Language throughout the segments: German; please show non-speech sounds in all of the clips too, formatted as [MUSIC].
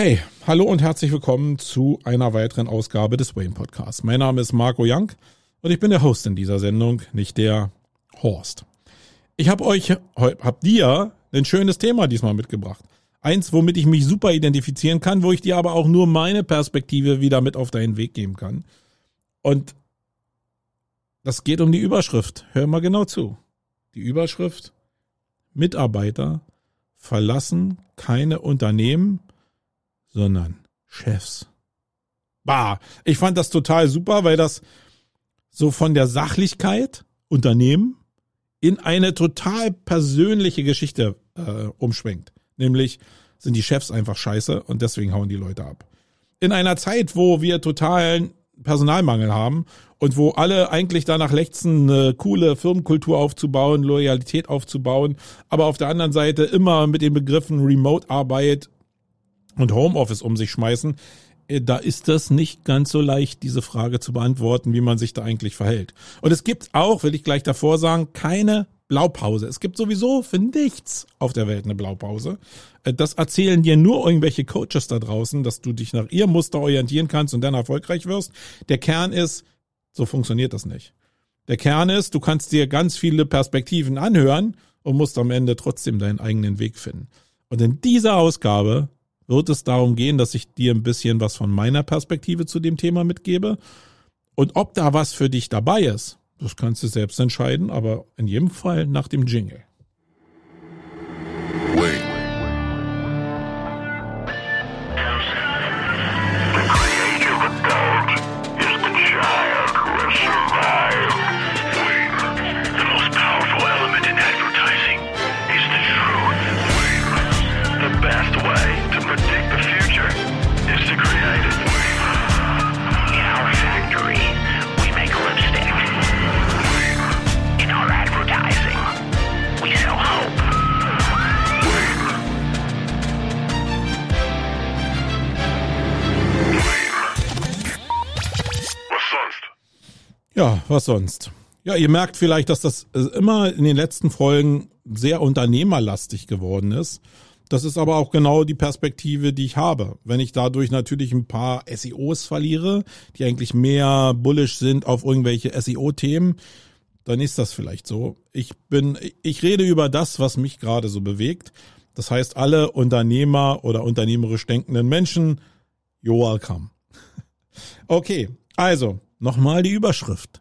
Hey, hallo und herzlich willkommen zu einer weiteren Ausgabe des Wayne Podcasts. Mein Name ist Marco Young und ich bin der Host in dieser Sendung, nicht der Horst. Ich habe euch, hab dir ein schönes Thema diesmal mitgebracht. Eins, womit ich mich super identifizieren kann, wo ich dir aber auch nur meine Perspektive wieder mit auf deinen Weg geben kann. Und das geht um die Überschrift. Hör mal genau zu. Die Überschrift Mitarbeiter verlassen keine Unternehmen, sondern Chefs. Bah, ich fand das total super, weil das so von der Sachlichkeit Unternehmen in eine total persönliche Geschichte äh, umschwenkt. Nämlich sind die Chefs einfach scheiße und deswegen hauen die Leute ab. In einer Zeit, wo wir totalen Personalmangel haben und wo alle eigentlich danach lechzen, eine coole Firmenkultur aufzubauen, Loyalität aufzubauen, aber auf der anderen Seite immer mit den Begriffen Remote-Arbeit und Homeoffice um sich schmeißen, äh, da ist das nicht ganz so leicht, diese Frage zu beantworten, wie man sich da eigentlich verhält. Und es gibt auch, will ich gleich davor sagen, keine Blaupause. Es gibt sowieso für nichts auf der Welt eine Blaupause. Äh, das erzählen dir nur irgendwelche Coaches da draußen, dass du dich nach ihrem Muster orientieren kannst und dann erfolgreich wirst. Der Kern ist, so funktioniert das nicht. Der Kern ist, du kannst dir ganz viele Perspektiven anhören und musst am Ende trotzdem deinen eigenen Weg finden. Und in dieser Ausgabe wird es darum gehen, dass ich dir ein bisschen was von meiner Perspektive zu dem Thema mitgebe. Und ob da was für dich dabei ist, das kannst du selbst entscheiden, aber in jedem Fall nach dem Jingle. Wait. Ja, was sonst? Ja, ihr merkt vielleicht, dass das äh, immer in den letzten Folgen sehr unternehmerlastig geworden ist. Das ist aber auch genau die Perspektive, die ich habe. Wenn ich dadurch natürlich ein paar SEOs verliere, die eigentlich mehr bullish sind auf irgendwelche SEO-Themen, dann ist das vielleicht so. Ich bin, ich rede über das, was mich gerade so bewegt. Das heißt, alle Unternehmer oder unternehmerisch denkenden Menschen, you're [LAUGHS] welcome. Okay, also, Nochmal die Überschrift.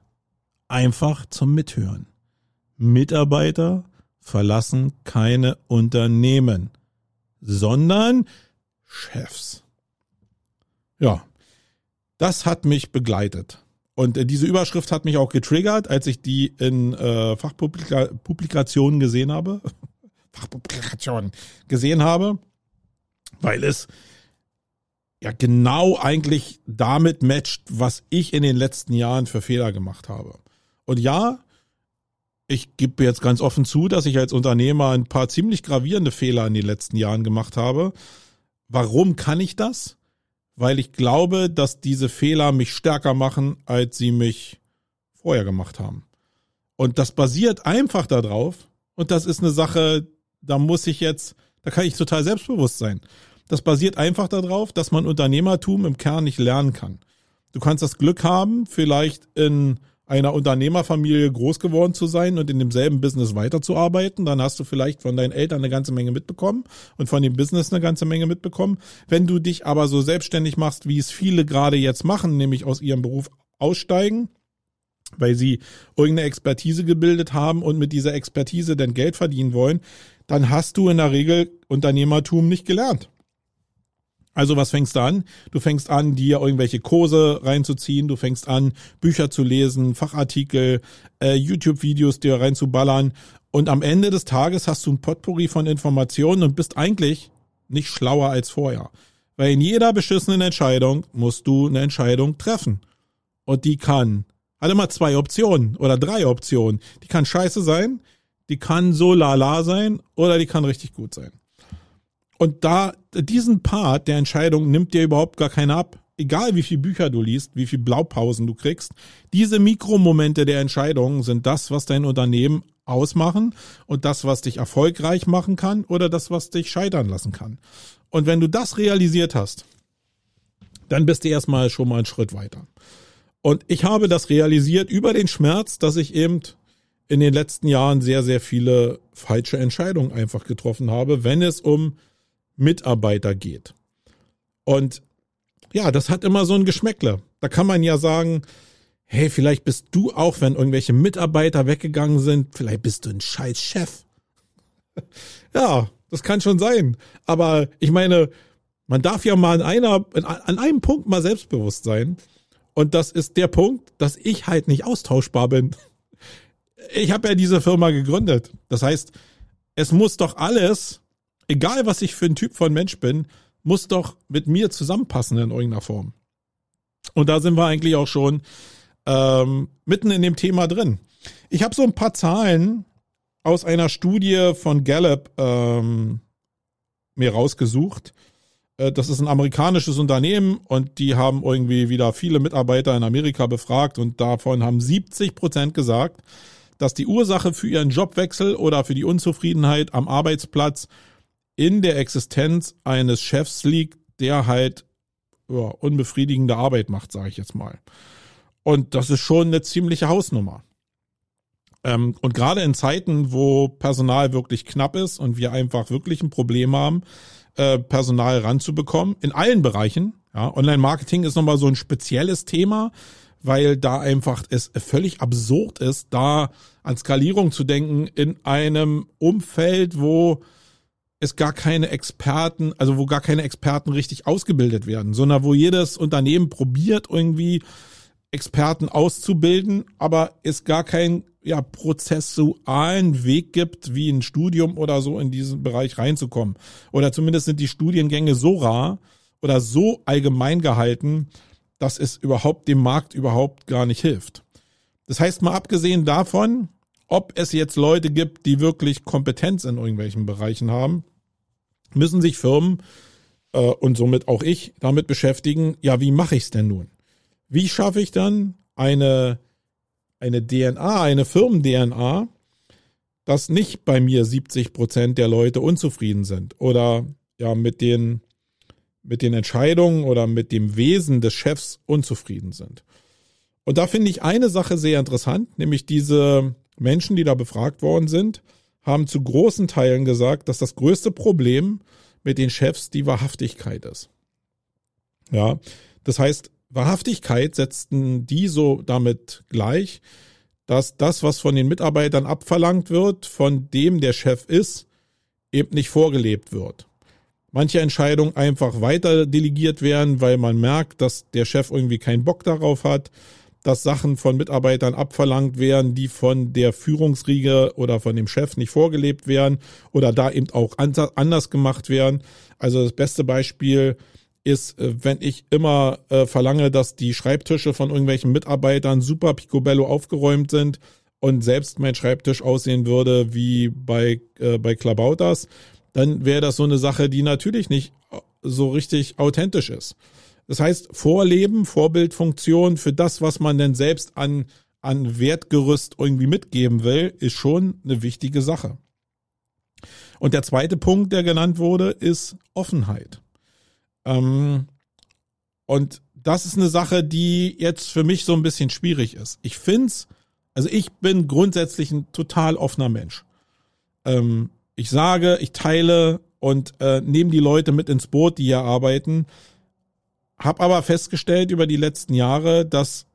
Einfach zum Mithören. Mitarbeiter verlassen keine Unternehmen, sondern Chefs. Ja, das hat mich begleitet. Und äh, diese Überschrift hat mich auch getriggert, als ich die in äh, Fachpublikationen gesehen habe. [LAUGHS] Fachpublikationen gesehen habe, weil es ja genau eigentlich damit matcht, was ich in den letzten Jahren für Fehler gemacht habe. Und ja, ich gebe jetzt ganz offen zu, dass ich als Unternehmer ein paar ziemlich gravierende Fehler in den letzten Jahren gemacht habe. Warum kann ich das? Weil ich glaube, dass diese Fehler mich stärker machen, als sie mich vorher gemacht haben. Und das basiert einfach darauf. Und das ist eine Sache, da muss ich jetzt, da kann ich total selbstbewusst sein. Das basiert einfach darauf, dass man Unternehmertum im Kern nicht lernen kann. Du kannst das Glück haben, vielleicht in einer Unternehmerfamilie groß geworden zu sein und in demselben Business weiterzuarbeiten, dann hast du vielleicht von deinen Eltern eine ganze Menge mitbekommen und von dem Business eine ganze Menge mitbekommen. Wenn du dich aber so selbstständig machst, wie es viele gerade jetzt machen, nämlich aus ihrem Beruf aussteigen, weil sie irgendeine Expertise gebildet haben und mit dieser Expertise dann Geld verdienen wollen, dann hast du in der Regel Unternehmertum nicht gelernt. Also was fängst du an? Du fängst an, dir irgendwelche Kurse reinzuziehen, du fängst an, Bücher zu lesen, Fachartikel, äh, YouTube-Videos dir reinzuballern und am Ende des Tages hast du ein Potpourri von Informationen und bist eigentlich nicht schlauer als vorher. Weil in jeder beschissenen Entscheidung musst du eine Entscheidung treffen. Und die kann, hat immer zwei Optionen oder drei Optionen. Die kann scheiße sein, die kann so lala sein oder die kann richtig gut sein. Und da, diesen Part der Entscheidung nimmt dir überhaupt gar keiner ab. Egal wie viel Bücher du liest, wie viel Blaupausen du kriegst, diese Mikromomente der Entscheidung sind das, was dein Unternehmen ausmachen und das, was dich erfolgreich machen kann oder das, was dich scheitern lassen kann. Und wenn du das realisiert hast, dann bist du erstmal schon mal einen Schritt weiter. Und ich habe das realisiert über den Schmerz, dass ich eben in den letzten Jahren sehr, sehr viele falsche Entscheidungen einfach getroffen habe, wenn es um Mitarbeiter geht. Und ja, das hat immer so ein Geschmäckle. Da kann man ja sagen, hey, vielleicht bist du auch, wenn irgendwelche Mitarbeiter weggegangen sind, vielleicht bist du ein scheiß Chef. [LAUGHS] ja, das kann schon sein. Aber ich meine, man darf ja mal an einer, an einem Punkt mal selbstbewusst sein. Und das ist der Punkt, dass ich halt nicht austauschbar bin. [LAUGHS] Ich habe ja diese Firma gegründet. Das heißt, es muss doch alles, egal was ich für ein Typ von Mensch bin, muss doch mit mir zusammenpassen in irgendeiner Form. Und da sind wir eigentlich auch schon ähm, mitten in dem Thema drin. Ich habe so ein paar Zahlen aus einer Studie von Gallup ähm, mir rausgesucht. Äh, das ist ein amerikanisches Unternehmen und die haben irgendwie wieder viele Mitarbeiter in Amerika befragt und davon haben 70 Prozent gesagt, dass die Ursache für ihren Jobwechsel oder für die Unzufriedenheit am Arbeitsplatz in der Existenz eines Chefs liegt, der halt ja, unbefriedigende Arbeit macht, sage ich jetzt mal. Und das ist schon eine ziemliche Hausnummer. Ähm, und gerade in Zeiten, wo Personal wirklich knapp ist und wir einfach wirklich ein Problem haben, äh, Personal ranzubekommen, in allen Bereichen. Ja, Online-Marketing ist nochmal so ein spezielles Thema, weil da einfach es völlig absurd ist, da an Skalierung zu denken in einem Umfeld, wo es gar keine Experten, also wo gar keine Experten richtig ausgebildet werden, sondern wo jedes Unternehmen probiert irgendwie Experten auszubilden, aber es gar keinen ja, prozessualen Weg gibt, wie ein Studium oder so in diesen Bereich reinzukommen. Oder zumindest sind die Studiengänge so rar oder so allgemein gehalten, dass es überhaupt dem Markt überhaupt gar nicht hilft. Das heißt, mal abgesehen davon, ob es jetzt Leute gibt, die wirklich Kompetenz in irgendwelchen Bereichen haben, müssen sich Firmen äh, und somit auch ich damit beschäftigen, ja, wie mache ich es denn nun? Wie schaffe ich dann eine, eine DNA, eine Firmen-DNA, dass nicht bei mir 70 Prozent der Leute unzufrieden sind oder ja mit den, mit den Entscheidungen oder mit dem Wesen des Chefs unzufrieden sind. Und da finde ich eine Sache sehr interessant, nämlich diese Menschen, die da befragt worden sind, haben zu großen Teilen gesagt, dass das größte Problem mit den Chefs die Wahrhaftigkeit ist. Ja, das heißt, Wahrhaftigkeit setzten die so damit gleich, dass das, was von den Mitarbeitern abverlangt wird, von dem der Chef ist, eben nicht vorgelebt wird. Manche Entscheidungen einfach weiter delegiert werden, weil man merkt, dass der Chef irgendwie keinen Bock darauf hat, dass Sachen von Mitarbeitern abverlangt werden, die von der Führungsriege oder von dem Chef nicht vorgelebt werden oder da eben auch anders gemacht werden. Also das beste Beispiel ist, äh, wenn ich immer äh, verlange, dass die Schreibtische von irgendwelchen Mitarbeitern super picobello aufgeräumt sind und selbst mein Schreibtisch aussehen würde wie bei, äh, bei Klabautas, dann wäre das so eine Sache, die natürlich nicht äh, so richtig authentisch ist. Das heißt, Vorleben, Vorbildfunktion für das, was man denn selbst an, an Wertgerüst irgendwie mitgeben will, ist schon eine wichtige Sache. Und der zweite Punkt, der genannt wurde, ist Offenheit. Ähm, und das ist eine Sache, die jetzt für mich so ein bisschen schwierig ist. Ich find's, also ich bin grundsätzlich ein total offener Mensch. Ähm, ich sage, ich teile und äh, nehme die Leute mit ins Boot, die hier arbeiten. Hab aber festgestellt über die letzten Jahre, dass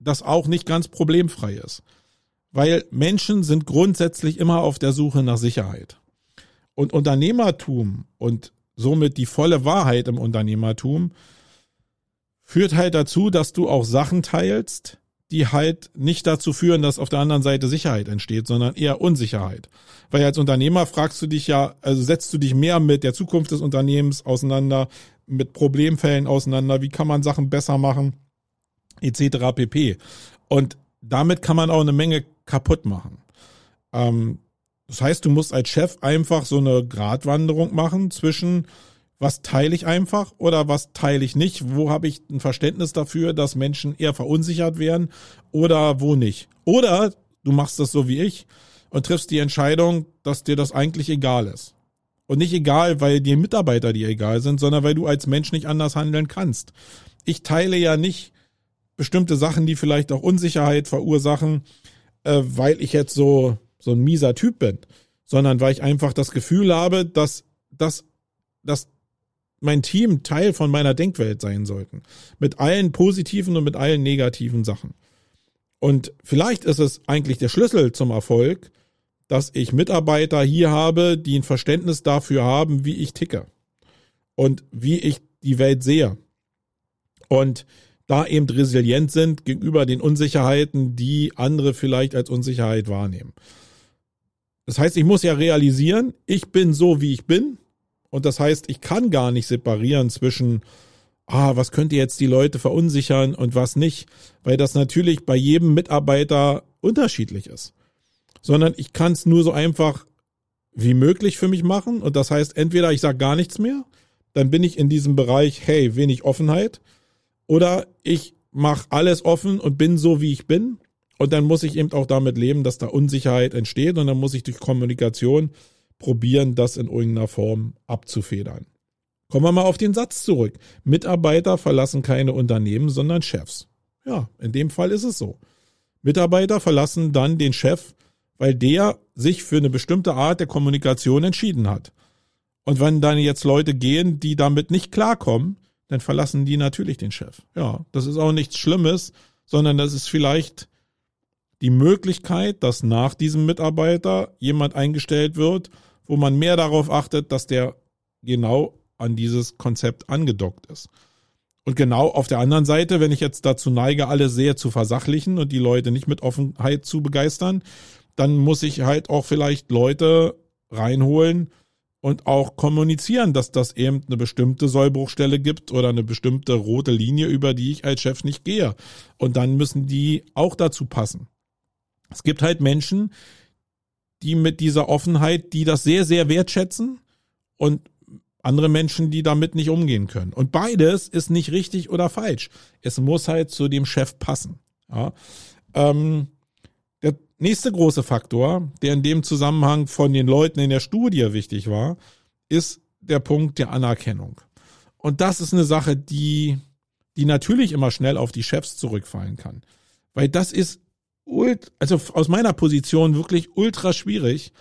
das auch nicht ganz problemfrei ist. Weil Menschen sind grundsätzlich immer auf der Suche nach Sicherheit. Und Unternehmertum und somit die volle Wahrheit im Unternehmertum, führt halt dazu, dass du auch Sachen teilst, die halt nicht dazu führen, dass auf der anderen Seite Sicherheit entsteht, sondern eher Unsicherheit. Weil als Unternehmer fragst du dich ja, also setzt du dich mehr mit der Zukunft des Unternehmens auseinander, mit Problemfällen auseinander, wie kann man Sachen besser machen, etc. pp. Und damit kann man auch eine Menge kaputt machen. Ähm, das heißt, du musst als Chef einfach so eine Gratwanderung machen zwischen was teile ich einfach oder was teile ich nicht? Wo habe ich ein Verständnis dafür, dass Menschen eher verunsichert werden oder wo nicht? Oder du machst das so wie ich. und triffst die Entscheidung, dass dir das eigentlich egal ist. Und nicht egal, weil die Mitarbeiter dir egal sind, sondern weil du als Mensch nicht anders handeln kannst. Ich teile ja nicht bestimmte Sachen, die vielleicht auch Unsicherheit verursachen, äh, weil ich jetzt so, so ein mieser Typ bin, sondern weil ich einfach das Gefühl habe, dass, dass, dass mein Team Teil von meiner Denkwelt sein sollten. Mit allen positiven und mit allen negativen Sachen. Und vielleicht ist es eigentlich der Schlüssel zum Erfolg, dass ich Mitarbeiter hier habe, die ein Verständnis dafür haben, wie ich ticke und wie ich die Welt sehe. Und da eben resilient sind gegenüber den Unsicherheiten, die andere vielleicht als Unsicherheit wahrnehmen. Das heißt, ich muss ja realisieren, ich bin so, wie ich bin. Und das heißt, ich kann gar nicht separieren zwischen, ah, was könnte jetzt die Leute verunsichern und was nicht, weil das natürlich bei jedem Mitarbeiter unterschiedlich ist sondern ich kann es nur so einfach wie möglich für mich machen. Und das heißt, entweder ich sage gar nichts mehr, dann bin ich in diesem Bereich, hey, wenig Offenheit, oder ich mache alles offen und bin so, wie ich bin. Und dann muss ich eben auch damit leben, dass da Unsicherheit entsteht. Und dann muss ich durch Kommunikation probieren, das in irgendeiner Form abzufedern. Kommen wir mal auf den Satz zurück. Mitarbeiter verlassen keine Unternehmen, sondern Chefs. Ja, in dem Fall ist es so. Mitarbeiter verlassen dann den Chef, weil der sich für eine bestimmte Art der Kommunikation entschieden hat. Und wenn dann jetzt Leute gehen, die damit nicht klarkommen, dann verlassen die natürlich den Chef. Ja, das ist auch nichts Schlimmes, sondern das ist vielleicht die Möglichkeit, dass nach diesem Mitarbeiter jemand eingestellt wird, wo man mehr darauf achtet, dass der genau an dieses Konzept angedockt ist. Und genau auf der anderen Seite, wenn ich jetzt dazu neige, alles sehr zu versachlichen und die Leute nicht mit Offenheit zu begeistern, dann muss ich halt auch vielleicht Leute reinholen und auch kommunizieren, dass das eben eine bestimmte Sollbruchstelle gibt oder eine bestimmte rote Linie, über die ich als Chef nicht gehe. Und dann müssen die auch dazu passen. Es gibt halt Menschen, die mit dieser Offenheit, die das sehr, sehr wertschätzen und andere Menschen, die damit nicht umgehen können. Und beides ist nicht richtig oder falsch. Es muss halt zu dem Chef passen. Ja. Ähm, Nächster große Faktor, der in dem Zusammenhang von den Leuten in der Studie wichtig war, ist der Punkt der Anerkennung. Und das ist eine Sache, die, die natürlich immer schnell auf die Chefs zurückfallen kann. Weil das ist, also aus meiner Position wirklich ultra schwierig,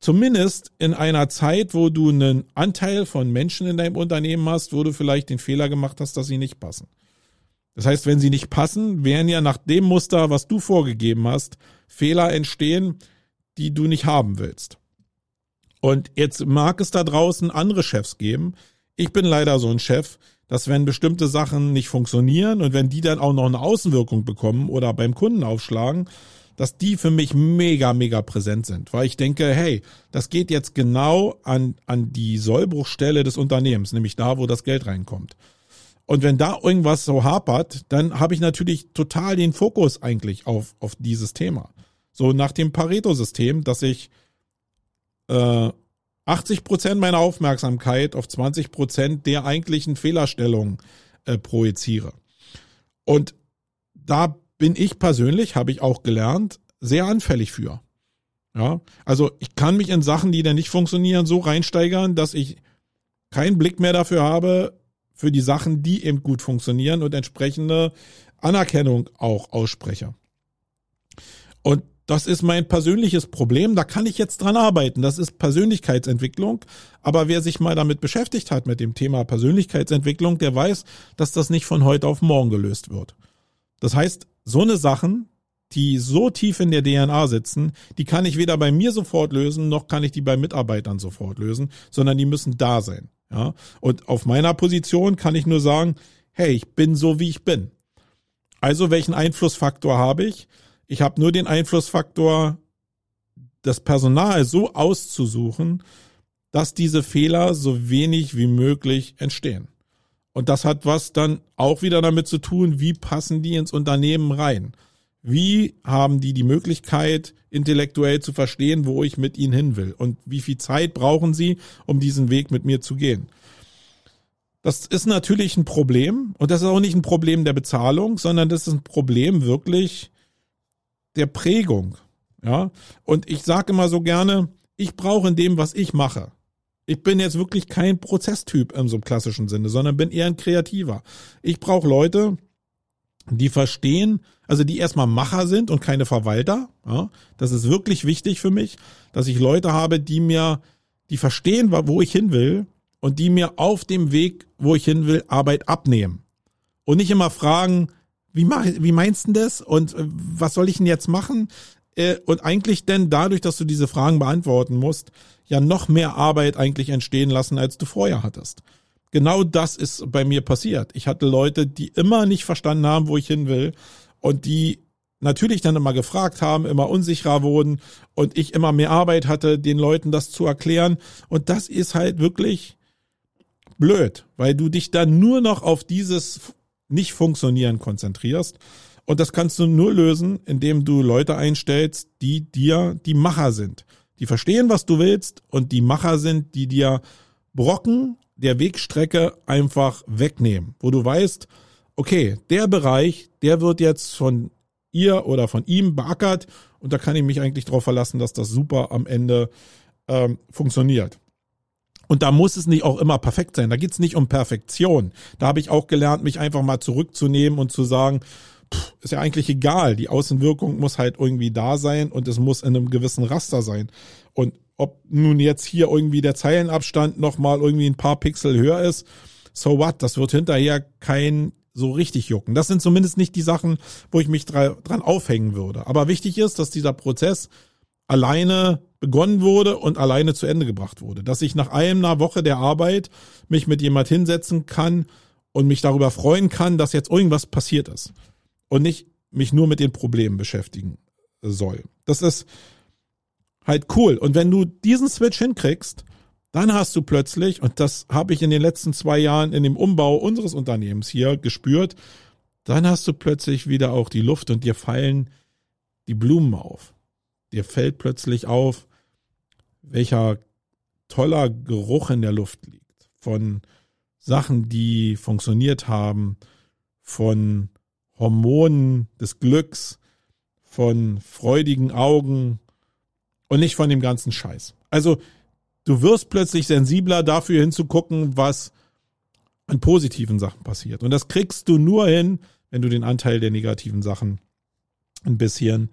Zumindest in einer Zeit, wo du einen Anteil von Menschen in deinem Unternehmen hast, wo du vielleicht den Fehler gemacht hast, dass sie nicht passen. Das heißt, wenn sie nicht passen, wären ja nach dem Muster, was du vorgegeben hast, Fehler entstehen, die du nicht haben willst. Und jetzt mag es da draußen andere Chefs geben. Ich bin leider so ein Chef, dass wenn bestimmte Sachen nicht funktionieren und wenn die dann auch noch eine Außenwirkung bekommen oder beim Kunden aufschlagen, dass die für mich mega, mega präsent sind. Weil ich denke, hey, das geht jetzt genau an, an die Sollbruchstelle des Unternehmens, nämlich da, wo das Geld reinkommt. Und wenn da irgendwas so hapert, dann habe ich natürlich total den Fokus eigentlich auf, auf dieses Thema. So nach dem Pareto-System, dass ich äh, 80 Prozent meiner Aufmerksamkeit auf 20 Prozent der eigentlichen Fehlerstellung äh, projiziere. Und da bin ich persönlich, habe ich auch gelernt, sehr anfällig für. Ja, also ich kann mich in Sachen, die dann nicht funktionieren, so reinsteigern, dass ich keinen Blick mehr dafür habe, für die Sachen, die eben gut funktionieren und entsprechende Anerkennung auch ausspreche. Und das ist mein persönliches Problem. Da kann ich jetzt dran arbeiten. Das ist Persönlichkeitsentwicklung. Aber wer sich mal damit beschäftigt hat mit dem Thema Persönlichkeitsentwicklung, der weiß, dass das nicht von heute auf morgen gelöst wird. Das heißt, so eine Sachen, die so tief in der DNA sitzen, die kann ich weder bei mir sofort lösen, noch kann ich die bei Mitarbeitern sofort lösen, sondern die müssen da sein. Ja, und auf meiner Position kann ich nur sagen, hey, ich bin so, wie ich bin. Also welchen Einflussfaktor habe ich? Ich habe nur den Einflussfaktor, das Personal so auszusuchen, dass diese Fehler so wenig wie möglich entstehen. Und das hat was dann auch wieder damit zu tun, wie passen die ins Unternehmen rein? Wie haben die die Möglichkeit, intellektuell zu verstehen, wo ich mit ihnen hin will? Und wie viel Zeit brauchen sie, um diesen Weg mit mir zu gehen? Das ist natürlich ein Problem. Und das ist auch nicht ein Problem der Bezahlung, sondern das ist ein Problem wirklich der Prägung. Ja, und ich sage immer so gerne, ich brauche in dem, was ich mache. Ich bin jetzt wirklich kein Prozesstyp in so klassischen Sinne, sondern bin eher ein Kreativer. Ich brauche Leute, die verstehen, also die erstmal Macher sind und keine Verwalter. Ja, das ist wirklich wichtig für mich, dass ich Leute habe, die mir, die verstehen, wo ich hin will und die mir auf dem Weg, wo ich hin will, Arbeit abnehmen. Und nicht immer fragen, wie, mach, wie meinst du das und äh, was soll ich denn jetzt machen? Äh, und eigentlich denn dadurch, dass du diese Fragen beantworten musst, ja noch mehr Arbeit eigentlich entstehen lassen, als du vorher hattest. Genau das ist bei mir passiert. Ich hatte Leute, die immer nicht verstanden haben, wo ich hin will und die natürlich dann immer gefragt haben, immer unsicherer wurden und ich immer mehr Arbeit hatte, den Leuten das zu erklären. Und das ist halt wirklich blöd, weil du dich dann nur noch auf dieses nicht funktionieren konzentrierst. Und das kannst du nur lösen, indem du Leute einstellst, die dir die Macher sind. Die verstehen, was du willst und die Macher sind, die dir Brocken der Wegstrecke einfach wegnehmen, wo du weißt, okay, der Bereich, der wird jetzt von ihr oder von ihm beackert und da kann ich mich eigentlich darauf verlassen, dass das super am Ende ähm, funktioniert. Und da muss es nicht auch immer perfekt sein. Da geht's nicht um Perfektion. Da habe ich auch gelernt, mich einfach mal zurückzunehmen und zu sagen, pff, ist ja eigentlich egal. Die Außenwirkung muss halt irgendwie da sein und es muss in einem gewissen Raster sein. Und ob nun jetzt hier irgendwie der Zeilenabstand nochmal irgendwie ein paar Pixel höher ist, so what, das wird hinterher kein so richtig jucken. Das sind zumindest nicht die Sachen, wo ich mich dran aufhängen würde. Aber wichtig ist, dass dieser Prozess alleine begonnen wurde und alleine zu Ende gebracht wurde. Dass ich nach einer Woche der Arbeit mich mit jemand hinsetzen kann und mich darüber freuen kann, dass jetzt irgendwas passiert ist. Und nicht mich nur mit den Problemen beschäftigen soll. Das ist halt cool. Und wenn du diesen Switch hinkriegst, dann hast du plötzlich, und das habe ich in den letzten zwei Jahren in dem Umbau unseres Unternehmens hier gespürt, dann hast du plötzlich wieder auch die Luft und dir fallen die Blumen auf. Dir fällt plötzlich auf, welcher toller Geruch in der Luft liegt. Von Sachen, die funktioniert haben, von Hormonen des Glücks, von freudigen Augen und nicht von dem ganzen Scheiß. Also du wirst plötzlich sensibler dafür hinzugucken, was an positiven Sachen passiert. Und das kriegst du nur hin, wenn du den Anteil der negativen Sachen ein bisschen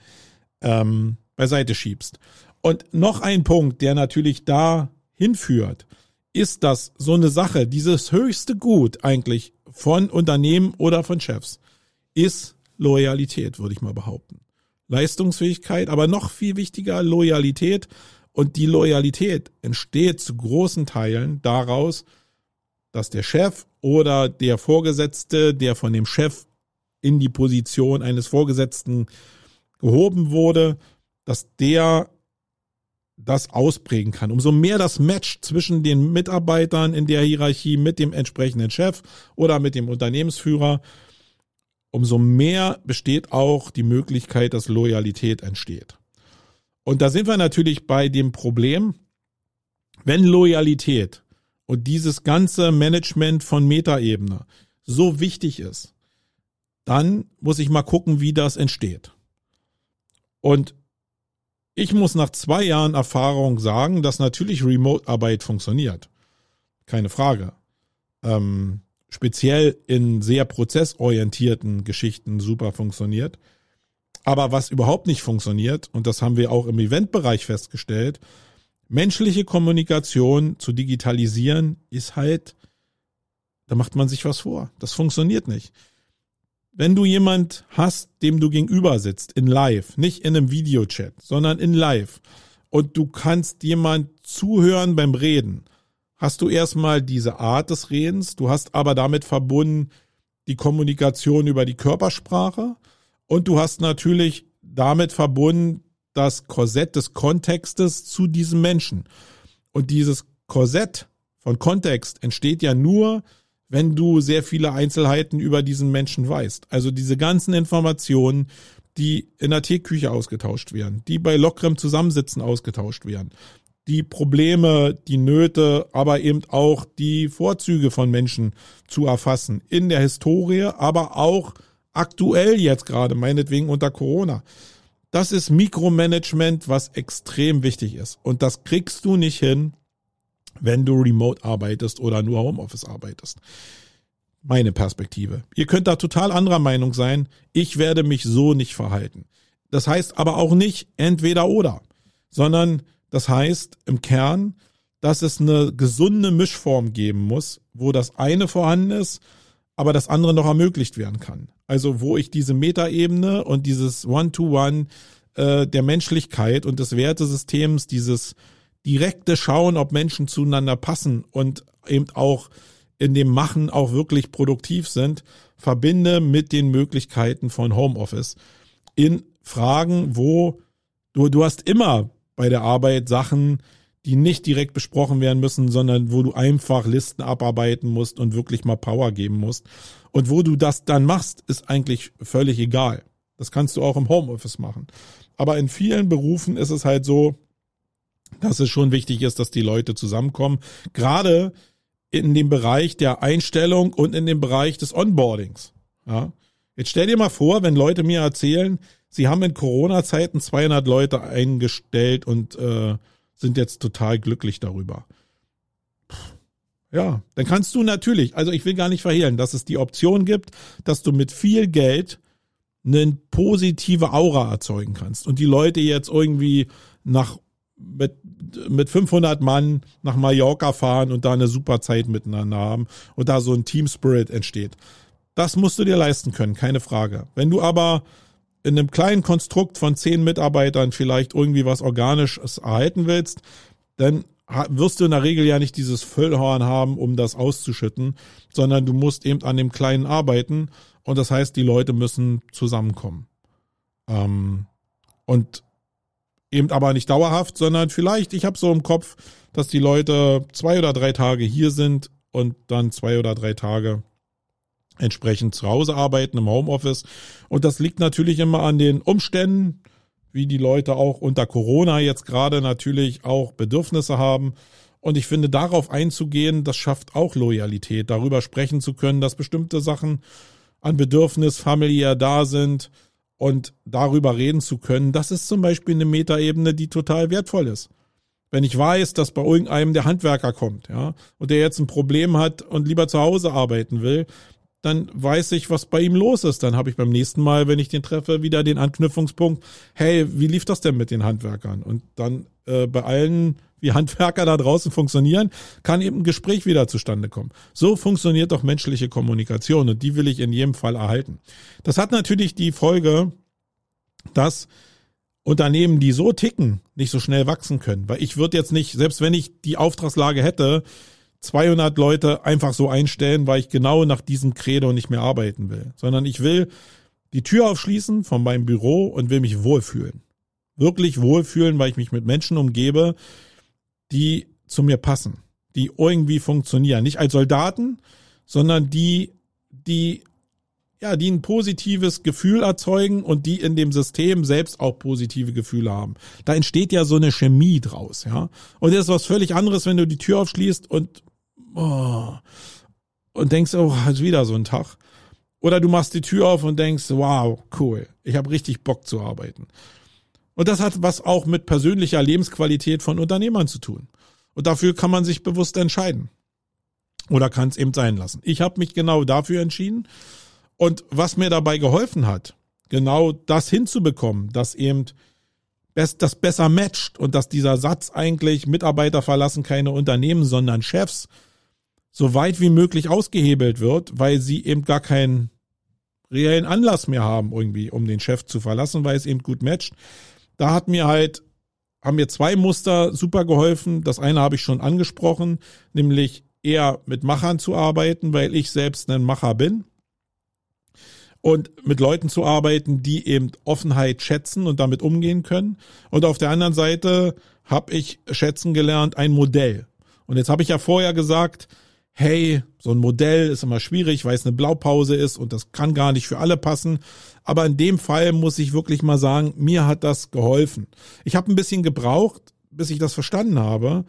ähm, beiseite schiebst. Und noch ein Punkt, der natürlich da hinführt, ist, dass so eine Sache, dieses höchste Gut eigentlich von Unternehmen oder von Chefs, ist Loyalität, würde ich mal behaupten. Leistungsfähigkeit, aber noch viel wichtiger Loyalität. Und die Loyalität entsteht zu großen Teilen daraus, dass der Chef oder der Vorgesetzte, der von dem Chef in die Position eines Vorgesetzten gehoben wurde, dass der das ausprägen kann. Umso mehr das Match zwischen den Mitarbeitern in der Hierarchie mit dem entsprechenden Chef oder mit dem Unternehmensführer, umso mehr besteht auch die Möglichkeit, dass Loyalität entsteht. Und da sind wir natürlich bei dem Problem, wenn Loyalität und dieses ganze Management von Metaebene so wichtig ist, dann muss ich mal gucken, wie das entsteht. Und ich muss nach zwei Jahren Erfahrung sagen, dass natürlich Remote-Arbeit funktioniert. Keine Frage. Ähm, speziell in sehr prozessorientierten Geschichten super funktioniert. Aber was überhaupt nicht funktioniert, und das haben wir auch im Eventbereich festgestellt, menschliche Kommunikation zu digitalisieren ist halt, da macht man sich was vor. Das funktioniert nicht. Wenn du jemand hast, dem du gegenüber sitzt, in live, nicht in einem Videochat, sondern in live, und du kannst jemand zuhören beim Reden, hast du erstmal diese Art des Redens, du hast aber damit verbunden die Kommunikation über die Körpersprache und du hast natürlich damit verbunden das Korsett des Kontextes zu diesem Menschen. Und dieses Korsett von Kontext entsteht ja nur, wenn du sehr viele Einzelheiten über diesen Menschen weißt. Also diese ganzen Informationen, die in der Teeküche ausgetauscht werden, die bei lockerem Zusammensitzen ausgetauscht werden, die Probleme, die Nöte, aber eben auch die Vorzüge von Menschen zu erfassen. In der Historie, aber auch aktuell jetzt gerade, meinetwegen unter Corona. Das ist Mikromanagement, was extrem wichtig ist. Und das kriegst du nicht hin, wenn du remote arbeitest oder nur Homeoffice arbeitest. Meine Perspektive. Ihr könnt da total anderer Meinung sein. Ich werde mich so nicht verhalten. Das heißt aber auch nicht entweder oder, sondern das heißt im Kern, dass es eine gesunde Mischform geben muss, wo das eine vorhanden ist, aber das andere noch ermöglicht werden kann. Also wo ich diese Metaebene und dieses One-to-One -One, äh, der Menschlichkeit und des Wertesystems, dieses direkte Schauen, ob Menschen zueinander passen und eben auch in dem Machen auch wirklich produktiv sind, verbinde mit den Möglichkeiten von Homeoffice in Fragen, wo du, du hast immer bei der Arbeit Sachen, die nicht direkt besprochen werden müssen, sondern wo du einfach Listen abarbeiten musst und wirklich mal Power geben musst. Und wo du das dann machst, ist eigentlich völlig egal. Das kannst du auch im Homeoffice machen. Aber in vielen Berufen ist es halt so, dass es schon wichtig ist, dass die Leute zusammenkommen. Gerade in dem Bereich der Einstellung und in dem Bereich des Onboardings. Ja. Jetzt stell dir mal vor, wenn Leute mir erzählen, sie haben in Corona-Zeiten 200 Leute eingestellt und äh, sind jetzt total glücklich darüber. Ja, dann kannst du natürlich, also ich will gar nicht verhehlen, dass es die Option gibt, dass du mit viel Geld eine positive Aura erzeugen kannst und die Leute jetzt irgendwie nach mit, mit 500 Mann nach Mallorca fahren und da eine super Zeit miteinander haben und da so ein Team Spirit entsteht. Das musst du dir leisten können, keine Frage. Wenn du aber in einem kleinen Konstrukt von zehn Mitarbeitern vielleicht irgendwie was Organisches erhalten willst, dann wirst du in der Regel ja nicht dieses Füllhorn haben, um das auszuschütten, sondern du musst eben an dem Kleinen arbeiten und das heißt, die Leute müssen zusammenkommen. Ähm, und eben aber nicht dauerhaft, sondern vielleicht, ich habe so im Kopf, dass die Leute zwei oder drei Tage hier sind und dann zwei oder drei Tage entsprechend zu Hause arbeiten im Homeoffice. Und das liegt natürlich immer an den Umständen, wie die Leute auch unter Corona jetzt gerade natürlich auch Bedürfnisse haben. Und ich finde, darauf einzugehen, das schafft auch Loyalität, darüber sprechen zu können, dass bestimmte Sachen an Bedürfnis familiär da sind und darüber reden zu können. Das ist zum Beispiel eine Metaebene, die total wertvoll ist. Wenn ich weiß, dass bei irgendeinem der Handwerker kommt, ja, und der jetzt ein Problem hat und lieber zu Hause arbeiten will, dann weiß ich, was bei ihm los ist. Dann habe ich beim nächsten Mal, wenn ich den treffe, wieder den Anknüpfungspunkt, hey, wie lief das denn mit den Handwerkern? Und dann äh, bei allen, wie Handwerker da draußen funktionieren, kann eben ein Gespräch wieder zustande kommen. So funktioniert doch menschliche Kommunikation und die will ich in jedem Fall erhalten. Das hat natürlich die Folge, dass Unternehmen, die so ticken, nicht so schnell wachsen können. Weil ich würde jetzt nicht, selbst wenn ich die Auftragslage hätte, 200 Leute einfach so einstellen, weil ich genau nach diesem Credo nicht mehr arbeiten will, sondern ich will die Tür aufschließen von meinem Büro und will mich wohlfühlen. Wirklich wohlfühlen, weil ich mich mit Menschen umgebe, die zu mir passen, die irgendwie funktionieren. Nicht als Soldaten, sondern die, die, ja, die ein positives Gefühl erzeugen und die in dem System selbst auch positive Gefühle haben. Da entsteht ja so eine Chemie draus, ja. Und das ist was völlig anderes, wenn du die Tür aufschließt und oh, und denkst, oh, ist wieder so ein Tag. Oder du machst die Tür auf und denkst, wow, cool, ich habe richtig Bock zu arbeiten. Und das hat was auch mit persönlicher Lebensqualität von Unternehmern zu tun. Und dafür kann man sich bewusst entscheiden. Oder kann es eben sein lassen. Ich habe mich genau dafür entschieden. Und was mir dabei geholfen hat, genau das hinzubekommen, dass eben das besser matcht und dass dieser Satz eigentlich Mitarbeiter verlassen keine Unternehmen, sondern Chefs, so weit wie möglich ausgehebelt wird, weil sie eben gar keinen reellen Anlass mehr haben, irgendwie, um den Chef zu verlassen, weil es eben gut matcht. Da hat mir halt, haben mir zwei Muster super geholfen. Das eine habe ich schon angesprochen, nämlich eher mit Machern zu arbeiten, weil ich selbst ein Macher bin. Und mit Leuten zu arbeiten, die eben Offenheit schätzen und damit umgehen können. Und auf der anderen Seite habe ich schätzen gelernt ein Modell. Und jetzt habe ich ja vorher gesagt, hey, so ein Modell ist immer schwierig, weil es eine Blaupause ist und das kann gar nicht für alle passen. Aber in dem Fall muss ich wirklich mal sagen, mir hat das geholfen. Ich habe ein bisschen gebraucht, bis ich das verstanden habe.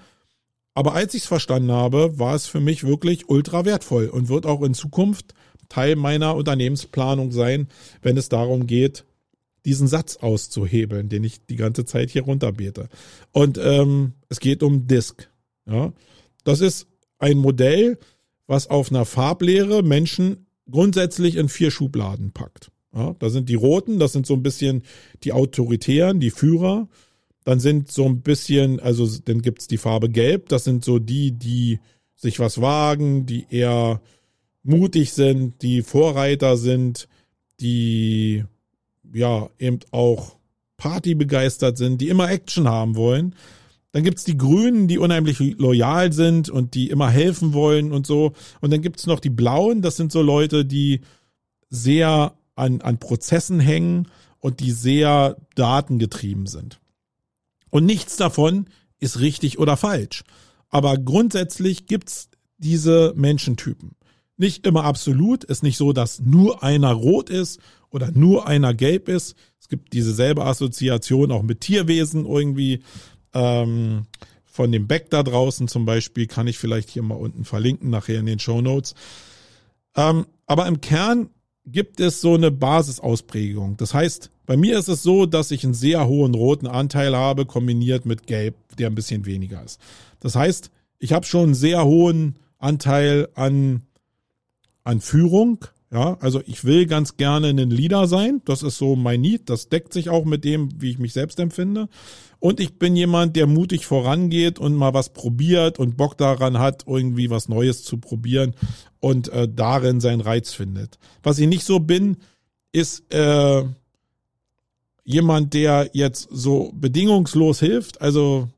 Aber als ich es verstanden habe, war es für mich wirklich ultra wertvoll und wird auch in Zukunft Teil meiner Unternehmensplanung sein, wenn es darum geht, diesen Satz auszuhebeln, den ich die ganze Zeit hier runterbete. Und ähm, es geht um Disk. Ja, das ist ein Modell, was auf einer Farblehre Menschen grundsätzlich in vier Schubladen packt. Ja, da sind die Roten, das sind so ein bisschen die Autoritären, die Führer. Dann sind so ein bisschen, also dann gibt's die Farbe Gelb, das sind so die, die sich was wagen, die eher mutig sind, die Vorreiter sind, die ja eben auch partybegeistert sind, die immer Action haben wollen. Dann gibt's die Grünen, die unheimlich loyal sind und die immer helfen wollen und so. Und dann gibt's noch die Blauen, das sind so Leute, die sehr an, an Prozessen hängen und die sehr datengetrieben sind. Und nichts davon ist richtig oder falsch. Aber grundsätzlich gibt's diese Menschentypen. Nicht immer absolut, ist nicht so, dass nur einer rot ist oder nur einer gelb ist. Es gibt diese selbe Assoziation auch mit Tierwesen irgendwie. Ähm, von dem Beck da draußen zum Beispiel kann ich vielleicht hier mal unten verlinken, nachher in den Show Notes. Ähm, aber im Kern gibt es so eine Basisausprägung. Das heißt, bei mir ist es so, dass ich einen sehr hohen roten Anteil habe, kombiniert mit Gelb, der ein bisschen weniger ist. Das heißt, ich habe schon einen sehr hohen Anteil an, an Führung, ja, also ich will ganz gerne ein Leader sein. Das ist so mein Need. Das deckt sich auch mit dem, wie ich mich selbst empfinde. Und ich bin jemand, der mutig vorangeht und mal was probiert und Bock daran hat, irgendwie was Neues zu probieren und äh, darin seinen Reiz findet. Was ich nicht so bin, ist äh, jemand, der jetzt so bedingungslos hilft. Also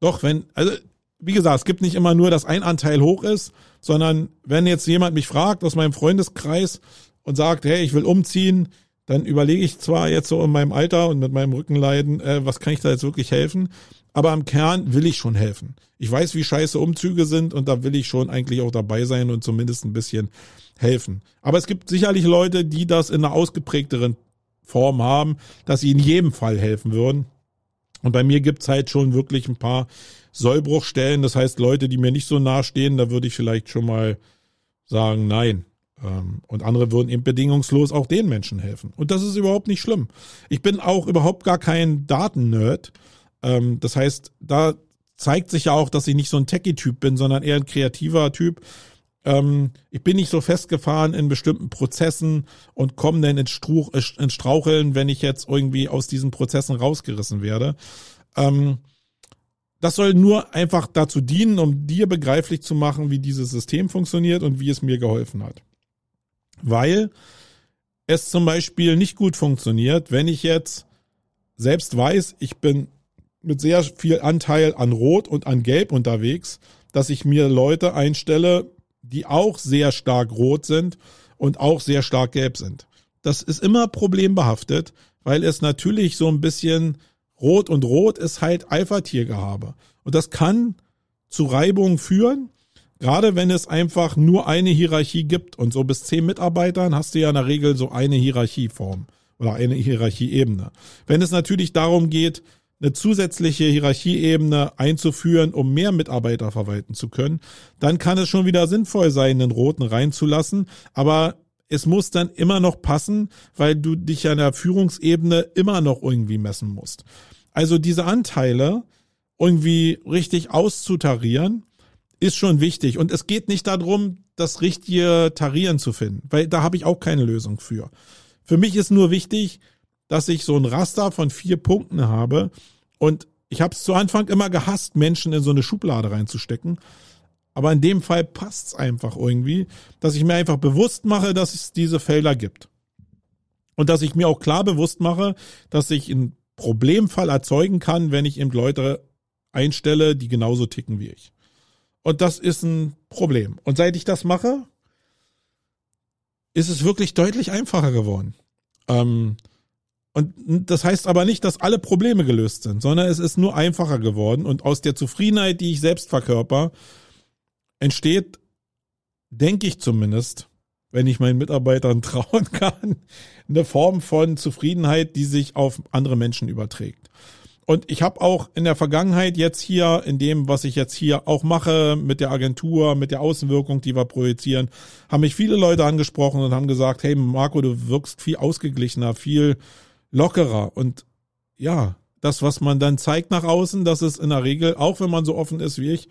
doch, wenn, also wie gesagt, es gibt nicht immer nur, dass ein Anteil hoch ist, sondern wenn jetzt jemand mich fragt aus meinem Freundeskreis und sagt, hey, ich will umziehen, dann überlege ich zwar jetzt so in meinem Alter und mit meinem Rückenleiden, äh, was kann ich da jetzt wirklich helfen, aber im Kern will ich schon helfen. Ich weiß, wie scheiße Umzüge sind und da will ich schon eigentlich auch dabei sein und zumindest ein bisschen helfen. Aber es gibt sicherlich Leute, die das in einer ausgeprägteren Form haben, dass sie in jedem Fall helfen würden. Und bei mir gibt's halt schon wirklich ein paar Sollbruchstellen. Das heißt, Leute, die mir nicht so nahe stehen, da würde ich vielleicht schon mal sagen, nein. Ähm, und andere würden eben bedingungslos auch den Menschen helfen. Und das ist überhaupt nicht schlimm. Ich bin auch überhaupt gar kein Datennerd. Ähm, das heißt, da zeigt sich ja auch, dass ich nicht so ein Techie-Typ bin, sondern eher ein kreativer Typ. Ähm, ich bin nicht so festgefahren in bestimmten Prozessen und komme dann ins, Struch, ins Straucheln, wenn ich jetzt irgendwie aus diesen Prozessen rausgerissen werde. Das soll nur einfach dazu dienen, um dir begreiflich zu machen, wie dieses System funktioniert und wie es mir geholfen hat. Weil es zum Beispiel nicht gut funktioniert, wenn ich jetzt selbst weiß, ich bin mit sehr viel Anteil an Rot und an Gelb unterwegs, dass ich mir Leute einstelle, die auch sehr stark rot sind und auch sehr stark gelb sind. Das ist immer problembehaftet, weil es natürlich so ein bisschen Rot und Rot ist halt Alpha-Tiergehabe. Und das kann zu Reibungen führen, gerade wenn es einfach nur eine Hierarchie gibt. Und so bis zehn Mitarbeitern hast du ja in der Regel so eine Hierarchieform oder eine Hierarchieebene. Wenn es natürlich darum geht, eine zusätzliche Hierarchieebene einzuführen, um mehr Mitarbeiter verwalten zu können, dann kann es schon wieder sinnvoll sein, den roten reinzulassen. Aber es muss dann immer noch passen, weil du dich an der Führungsebene immer noch irgendwie messen musst. Also diese Anteile irgendwie richtig auszutarieren, ist schon wichtig. Und es geht nicht darum, das richtige Tarieren zu finden, weil da habe ich auch keine Lösung für. Für mich ist nur wichtig, dass ich so ein Raster von vier Punkten habe. Und ich habe es zu Anfang immer gehasst, Menschen in so eine Schublade reinzustecken. Aber in dem Fall passt es einfach irgendwie, dass ich mir einfach bewusst mache, dass es diese Felder gibt. Und dass ich mir auch klar bewusst mache, dass ich einen Problemfall erzeugen kann, wenn ich eben Leute einstelle, die genauso ticken wie ich. Und das ist ein Problem. Und seit ich das mache, ist es wirklich deutlich einfacher geworden. Ähm, und das heißt aber nicht, dass alle Probleme gelöst sind, sondern es ist nur einfacher geworden. Und aus der Zufriedenheit, die ich selbst verkörper, entsteht, denke ich zumindest, wenn ich meinen Mitarbeitern [LAUGHS] trauen kann, eine Form von Zufriedenheit, die sich auf andere Menschen überträgt. Und ich habe auch in der Vergangenheit jetzt hier, in dem, was ich jetzt hier auch mache, mit der Agentur, mit der Außenwirkung, die wir projizieren, haben mich viele Leute angesprochen und haben gesagt, hey Marco, du wirkst viel ausgeglichener, viel lockerer und ja, das, was man dann zeigt nach außen, das ist in der Regel, auch wenn man so offen ist wie ich,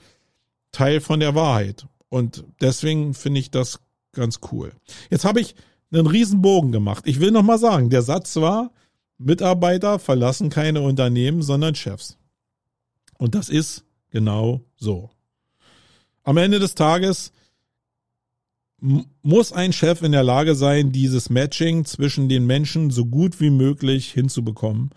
Teil von der Wahrheit. Und deswegen finde ich das ganz cool. Jetzt habe ich einen riesen Bogen gemacht. Ich will noch mal sagen, der Satz war, Mitarbeiter verlassen keine Unternehmen, sondern Chefs. Und das ist genau so. Am Ende des Tages muss ein Chef in der Lage sein, dieses Matching zwischen den Menschen so gut wie möglich hinzubekommen.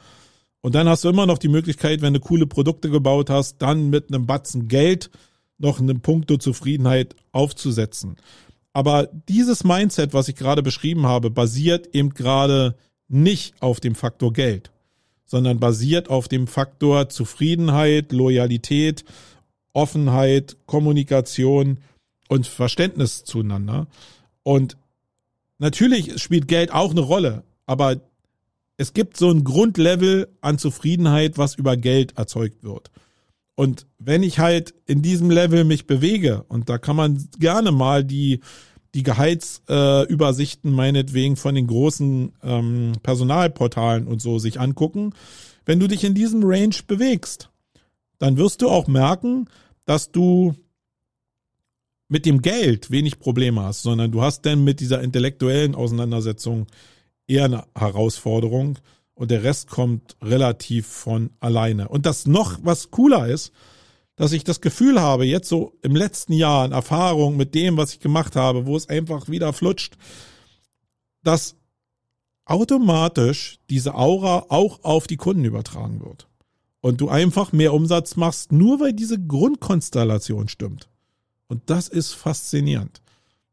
Und dann hast du immer noch die Möglichkeit, wenn du coole Produkte gebaut hast, dann mit einem Batzen Geld noch einen Punkt der Zufriedenheit aufzusetzen. Aber dieses Mindset, was ich gerade beschrieben habe, basiert eben gerade nicht auf dem Faktor Geld, sondern basiert auf dem Faktor Zufriedenheit, Loyalität, Offenheit, Kommunikation und Verständnis zueinander. Und natürlich spielt Geld auch eine Rolle, aber es gibt so ein Grundlevel an Zufriedenheit, was über Geld erzeugt wird. Und wenn ich halt in diesem Level mich bewege, und da kann man gerne mal die, die Gehaltsübersichten meinetwegen von den großen ähm, Personalportalen und so sich angucken, wenn du dich in diesem Range bewegst, dann wirst du auch merken, dass du mit dem Geld wenig Probleme hast, sondern du hast denn mit dieser intellektuellen Auseinandersetzung eher eine Herausforderung und der Rest kommt relativ von alleine. Und das noch was cooler ist, dass ich das Gefühl habe, jetzt so im letzten Jahr in Erfahrung mit dem, was ich gemacht habe, wo es einfach wieder flutscht, dass automatisch diese Aura auch auf die Kunden übertragen wird. Und du einfach mehr Umsatz machst, nur weil diese Grundkonstellation stimmt. Und das ist faszinierend.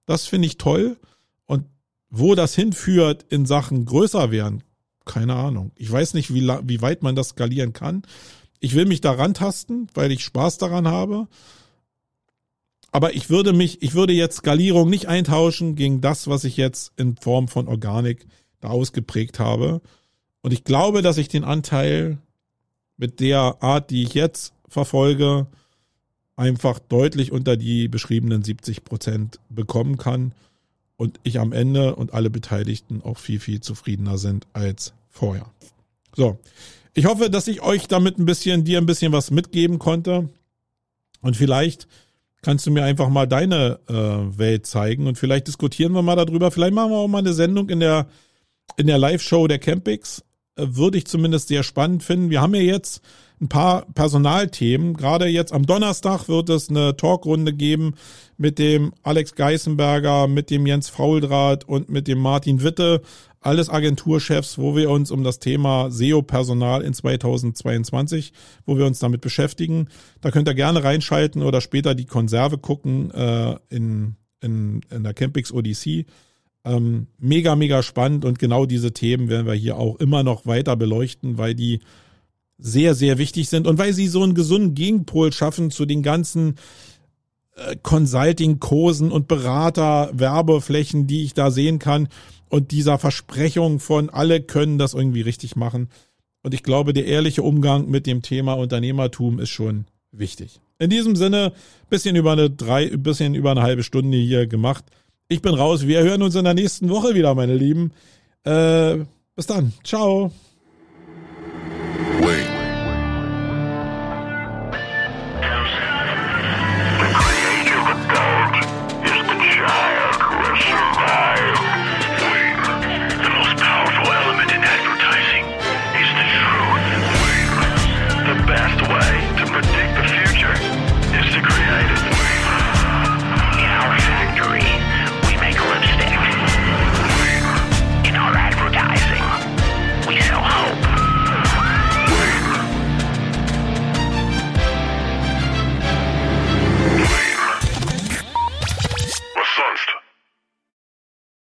Das finde ich toll. Und wo das hinführt in Sachen größer werden, keine Ahnung. Ich weiß nicht, wie, wie weit man das skalieren kann. Ich will mich daran tasten, weil ich Spaß daran habe. Aber ich würde mich, ich würde jetzt Skalierung nicht eintauschen gegen das, was ich jetzt in Form von Organik da ausgeprägt habe. Und ich glaube, dass ich den Anteil mit der Art, die ich jetzt verfolge, einfach deutlich unter die beschriebenen 70 Prozent bekommen kann und ich am Ende und alle Beteiligten auch viel, viel zufriedener sind als vorher. So. Ich hoffe, dass ich euch damit ein bisschen, dir ein bisschen was mitgeben konnte. Und vielleicht kannst du mir einfach mal deine äh, Welt zeigen und vielleicht diskutieren wir mal darüber. Vielleicht machen wir auch mal eine Sendung in der, in der Live-Show der Campix. Äh, würde ich zumindest sehr spannend finden. Wir haben ja jetzt ein paar Personalthemen. Gerade jetzt am Donnerstag wird es eine Talkrunde geben mit dem Alex Geisenberger, mit dem Jens Fauldraht und mit dem Martin Witte. Alles Agenturchefs, wo wir uns um das Thema SEO-Personal in 2022, wo wir uns damit beschäftigen. Da könnt ihr gerne reinschalten oder später die Konserve gucken äh, in, in, in der Campix Odyssey. Ähm, mega, mega spannend und genau diese Themen werden wir hier auch immer noch weiter beleuchten, weil die sehr, sehr wichtig sind und weil sie so einen gesunden Gegenpol schaffen zu den ganzen äh, Consulting-Kursen und Berater-Werbeflächen, die ich da sehen kann und dieser Versprechung von alle können das irgendwie richtig machen. Und ich glaube, der ehrliche Umgang mit dem Thema Unternehmertum ist schon wichtig. In diesem Sinne, bisschen über eine drei, bisschen über eine halbe Stunde hier gemacht. Ich bin raus. Wir hören uns in der nächsten Woche wieder, meine Lieben. Äh, bis dann. Ciao.